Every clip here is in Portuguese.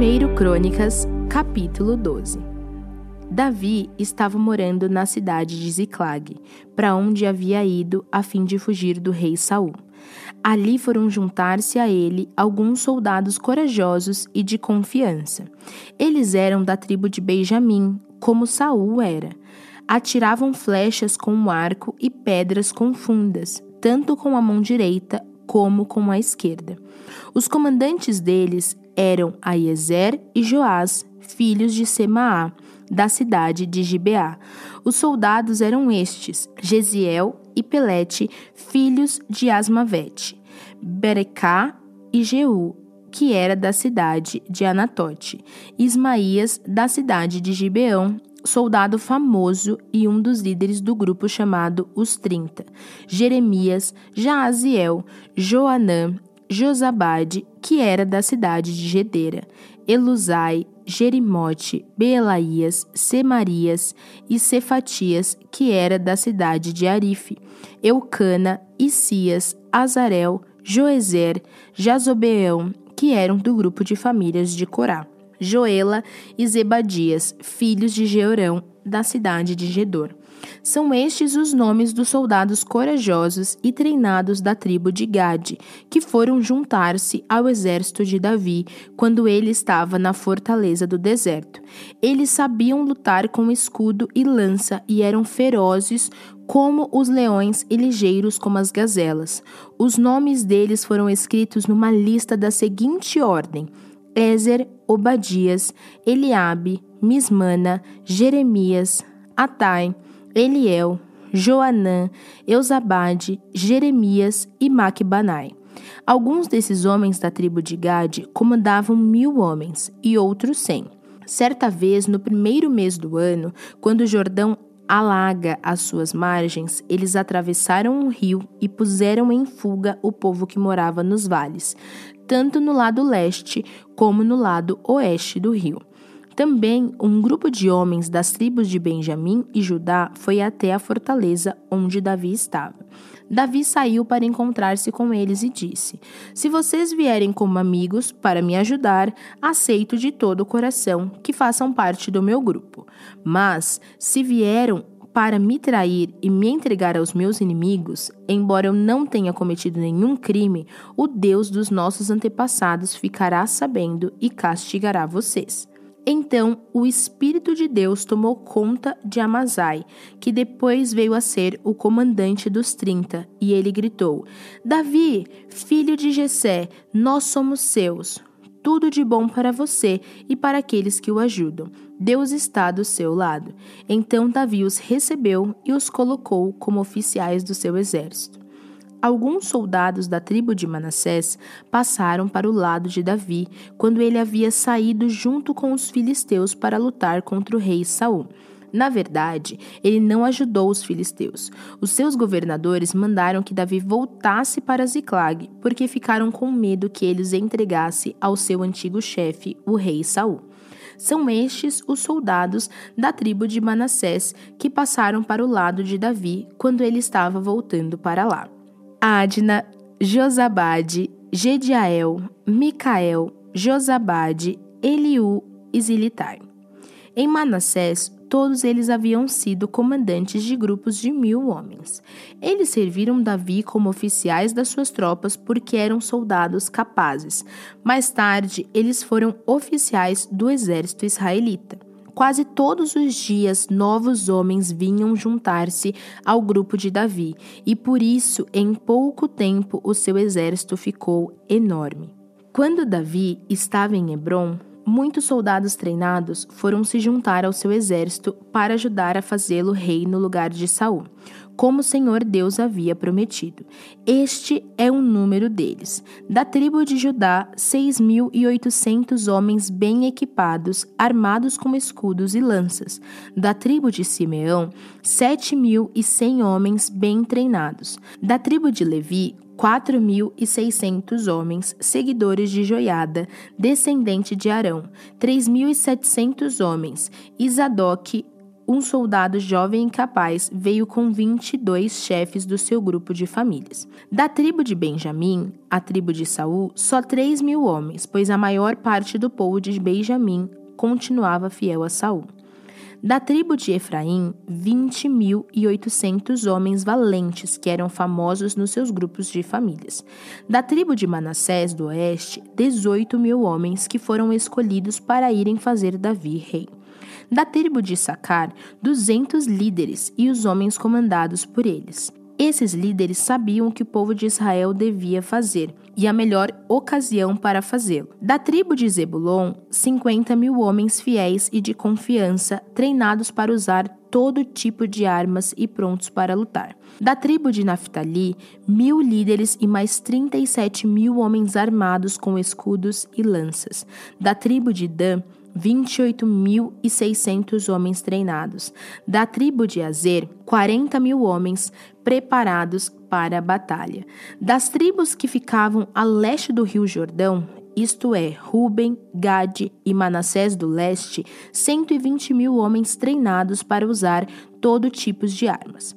1 Crônicas, capítulo 12 Davi estava morando na cidade de Ziclag, para onde havia ido a fim de fugir do rei Saul. Ali foram juntar-se a ele alguns soldados corajosos e de confiança. Eles eram da tribo de Benjamim, como Saul era. Atiravam flechas com um arco e pedras com fundas, tanto com a mão direita como com a esquerda. Os comandantes deles eram Aiezer e Joás, filhos de Semaá, da cidade de Gibeá. Os soldados eram estes: Gesiel e Pelete, filhos de Asmavete, Berecá e Jeú, que era da cidade de Anatote, Ismaías, da cidade de Gibeão, soldado famoso e um dos líderes do grupo chamado Os Trinta, Jeremias, Jaaziel, Joanã, Josabade, que era da cidade de Gedera, Elusai, Jerimote, Beelaías, Semarias e Cefatias, que era da cidade de Arife, Eucana, Isias, Azarel, Joezer, Jazobeão, que eram do grupo de famílias de Corá, Joela e Zebadias, filhos de Georão, da cidade de Gedor. São estes os nomes dos soldados corajosos e treinados da tribo de Gade, que foram juntar-se ao exército de Davi quando ele estava na fortaleza do deserto. Eles sabiam lutar com escudo e lança e eram ferozes como os leões e ligeiros como as gazelas. Os nomes deles foram escritos numa lista da seguinte ordem: Ézer, Obadias, Eliabe, Mismana, Jeremias, Atai, Eliel, Joanã, Eusabade, Jeremias e Macbanai. Alguns desses homens da tribo de Gade comandavam mil homens e outros cem. Certa vez, no primeiro mês do ano, quando o Jordão alaga as suas margens, eles atravessaram um rio e puseram em fuga o povo que morava nos vales, tanto no lado leste como no lado oeste do rio. Também um grupo de homens das tribos de Benjamim e Judá foi até a fortaleza onde Davi estava. Davi saiu para encontrar-se com eles e disse: Se vocês vierem como amigos para me ajudar, aceito de todo o coração que façam parte do meu grupo. Mas, se vieram para me trair e me entregar aos meus inimigos, embora eu não tenha cometido nenhum crime, o Deus dos nossos antepassados ficará sabendo e castigará vocês. Então o Espírito de Deus tomou conta de Amazai, que depois veio a ser o comandante dos trinta, e ele gritou: Davi, filho de Jessé, nós somos seus. Tudo de bom para você e para aqueles que o ajudam. Deus está do seu lado. Então Davi os recebeu e os colocou como oficiais do seu exército. Alguns soldados da tribo de Manassés passaram para o lado de Davi quando ele havia saído junto com os filisteus para lutar contra o rei Saul. Na verdade, ele não ajudou os filisteus. Os seus governadores mandaram que Davi voltasse para Ziclag, porque ficaram com medo que ele os entregasse ao seu antigo chefe, o rei Saul. São estes os soldados da tribo de Manassés que passaram para o lado de Davi quando ele estava voltando para lá. Adna, Josabade, Gediael, Micael, Josabade, Eliú e Zilitai. Em Manassés, todos eles haviam sido comandantes de grupos de mil homens. Eles serviram Davi como oficiais das suas tropas porque eram soldados capazes. Mais tarde, eles foram oficiais do exército israelita. Quase todos os dias novos homens vinham juntar-se ao grupo de Davi, e por isso, em pouco tempo, o seu exército ficou enorme. Quando Davi estava em Hebron, muitos soldados treinados foram se juntar ao seu exército para ajudar a fazê-lo rei no lugar de Saul como o Senhor Deus havia prometido. Este é o número deles. Da tribo de Judá, seis mil e oitocentos homens bem equipados, armados com escudos e lanças. Da tribo de Simeão, sete mil e cem homens bem treinados. Da tribo de Levi, quatro mil e seiscentos homens, seguidores de Joiada, descendente de Arão, três mil e setecentos homens, Isadoc, um soldado jovem e capaz veio com 22 chefes do seu grupo de famílias. Da tribo de Benjamim, a tribo de Saul, só 3 mil homens, pois a maior parte do povo de Benjamim continuava fiel a Saul. Da tribo de Efraim, 20.800 homens valentes que eram famosos nos seus grupos de famílias. Da tribo de Manassés do oeste, 18 mil homens que foram escolhidos para irem fazer Davi rei. Da tribo de Sacar, 200 líderes e os homens comandados por eles. Esses líderes sabiam o que o povo de Israel devia fazer e a melhor ocasião para fazê-lo. Da tribo de Zebulon, 50 mil homens fiéis e de confiança, treinados para usar todo tipo de armas e prontos para lutar. Da tribo de Naphtali, mil líderes e mais 37 mil homens armados com escudos e lanças. Da tribo de Dan, 28.600 homens treinados. Da tribo de Azer, 40 mil homens preparados para a batalha. Das tribos que ficavam a leste do rio Jordão, isto é, Ruben, Gade e Manassés do leste, 120 mil homens treinados para usar todo tipo de armas.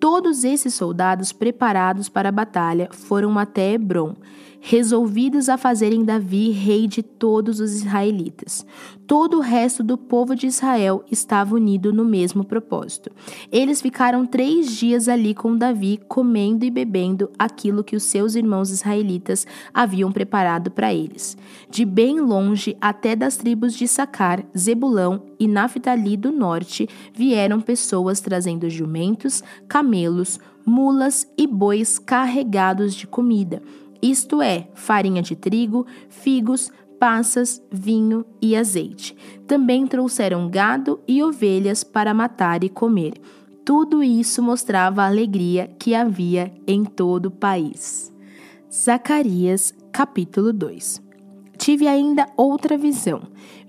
Todos esses soldados preparados para a batalha foram até Hebron resolvidos a fazerem Davi rei de todos os israelitas. Todo o resto do povo de Israel estava unido no mesmo propósito. Eles ficaram três dias ali com Davi, comendo e bebendo aquilo que os seus irmãos israelitas haviam preparado para eles. De bem longe, até das tribos de Sacar, Zebulão e Naphtali do norte, vieram pessoas trazendo jumentos, camelos, mulas e bois carregados de comida isto é, farinha de trigo, figos, passas, vinho e azeite. Também trouxeram gado e ovelhas para matar e comer. Tudo isso mostrava a alegria que havia em todo o país. Zacarias, capítulo 2 Tive ainda outra visão.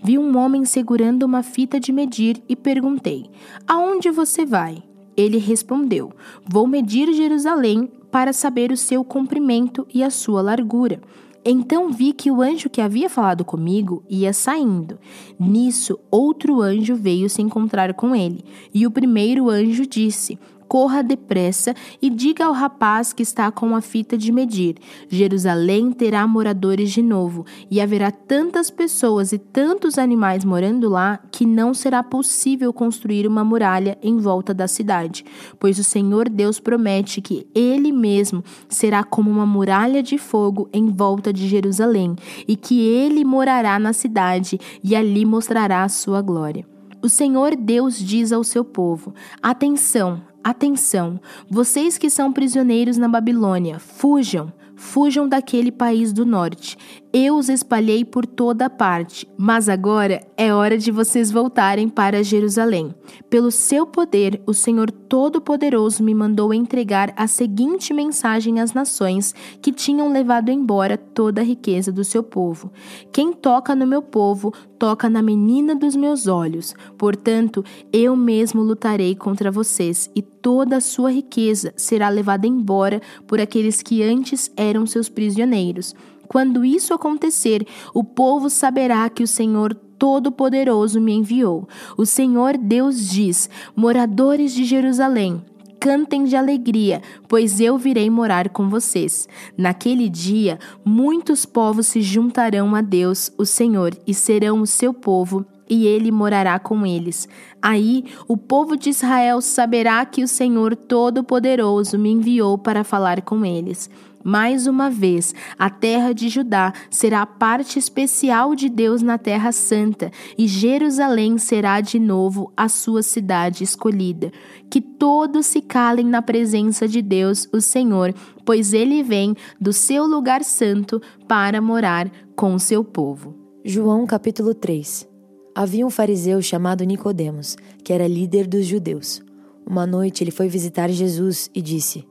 Vi um homem segurando uma fita de medir e perguntei: Aonde você vai? Ele respondeu: Vou medir Jerusalém para saber o seu comprimento e a sua largura. Então vi que o anjo que havia falado comigo ia saindo. Nisso, outro anjo veio se encontrar com ele. E o primeiro anjo disse: corra depressa e diga ao rapaz que está com a fita de medir: Jerusalém terá moradores de novo, e haverá tantas pessoas e tantos animais morando lá que não será possível construir uma muralha em volta da cidade, pois o Senhor Deus promete que ele mesmo será como uma muralha de fogo em volta de Jerusalém, e que ele morará na cidade e ali mostrará a sua glória. O Senhor Deus diz ao seu povo: Atenção, Atenção, vocês que são prisioneiros na Babilônia, fujam, fujam daquele país do norte. Eu os espalhei por toda parte, mas agora é hora de vocês voltarem para Jerusalém. Pelo seu poder, o Senhor Todo-Poderoso me mandou entregar a seguinte mensagem às nações que tinham levado embora toda a riqueza do seu povo: Quem toca no meu povo, toca na menina dos meus olhos. Portanto, eu mesmo lutarei contra vocês e toda a sua riqueza será levada embora por aqueles que antes eram seus prisioneiros. Quando isso acontecer, o povo saberá que o Senhor Todo-Poderoso me enviou. O Senhor Deus diz: Moradores de Jerusalém, cantem de alegria, pois eu virei morar com vocês. Naquele dia, muitos povos se juntarão a Deus, o Senhor, e serão o seu povo, e ele morará com eles. Aí o povo de Israel saberá que o Senhor Todo-Poderoso me enviou para falar com eles. Mais uma vez, a terra de Judá será parte especial de Deus na Terra Santa, e Jerusalém será de novo a sua cidade escolhida. Que todos se calem na presença de Deus, o Senhor, pois ele vem do seu lugar santo para morar com o seu povo. João capítulo 3 Havia um fariseu chamado Nicodemos, que era líder dos judeus. Uma noite ele foi visitar Jesus e disse: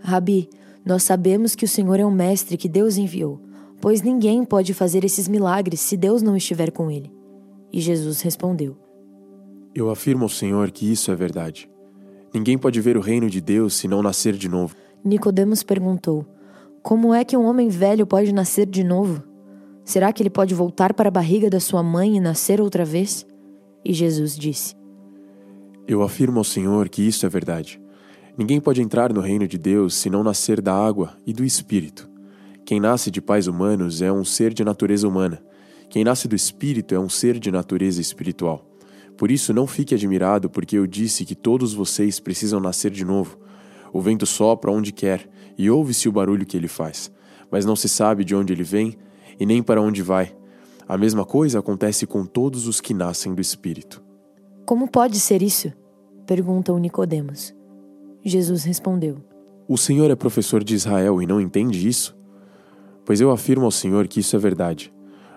Rabi, nós sabemos que o Senhor é um mestre que Deus enviou, pois ninguém pode fazer esses milagres se Deus não estiver com ele. E Jesus respondeu: Eu afirmo ao Senhor que isso é verdade. Ninguém pode ver o reino de Deus se não nascer de novo. Nicodemos perguntou: Como é que um homem velho pode nascer de novo? Será que ele pode voltar para a barriga da sua mãe e nascer outra vez? E Jesus disse: Eu afirmo ao Senhor que isso é verdade. Ninguém pode entrar no reino de Deus se não nascer da água e do Espírito. Quem nasce de pais humanos é um ser de natureza humana. Quem nasce do Espírito é um ser de natureza espiritual. Por isso, não fique admirado, porque eu disse que todos vocês precisam nascer de novo. O vento sopra onde quer e ouve-se o barulho que ele faz, mas não se sabe de onde ele vem e nem para onde vai. A mesma coisa acontece com todos os que nascem do Espírito. Como pode ser isso? perguntou Nicodemos. Jesus respondeu: O Senhor é professor de Israel e não entende isso? Pois eu afirmo ao Senhor que isso é verdade.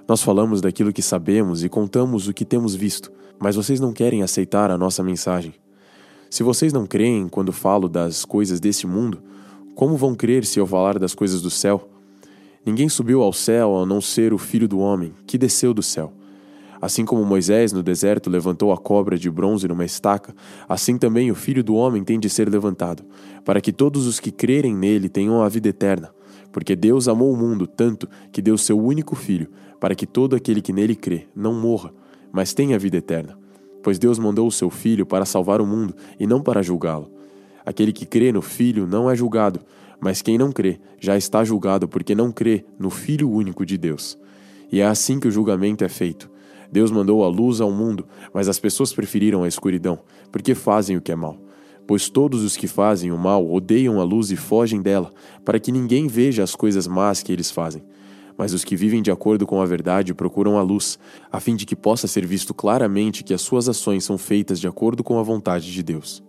Nós falamos daquilo que sabemos e contamos o que temos visto, mas vocês não querem aceitar a nossa mensagem. Se vocês não creem quando falo das coisas desse mundo, como vão crer se eu falar das coisas do céu? Ninguém subiu ao céu a não ser o Filho do Homem, que desceu do céu. Assim como Moisés no deserto levantou a cobra de bronze numa estaca, assim também o Filho do Homem tem de ser levantado, para que todos os que crerem nele tenham a vida eterna. Porque Deus amou o mundo tanto que deu seu único Filho, para que todo aquele que nele crê não morra, mas tenha a vida eterna. Pois Deus mandou o seu Filho para salvar o mundo e não para julgá-lo. Aquele que crê no Filho não é julgado, mas quem não crê já está julgado porque não crê no Filho único de Deus. E é assim que o julgamento é feito. Deus mandou a luz ao mundo, mas as pessoas preferiram a escuridão, porque fazem o que é mal. Pois todos os que fazem o mal odeiam a luz e fogem dela, para que ninguém veja as coisas más que eles fazem. Mas os que vivem de acordo com a verdade procuram a luz, a fim de que possa ser visto claramente que as suas ações são feitas de acordo com a vontade de Deus.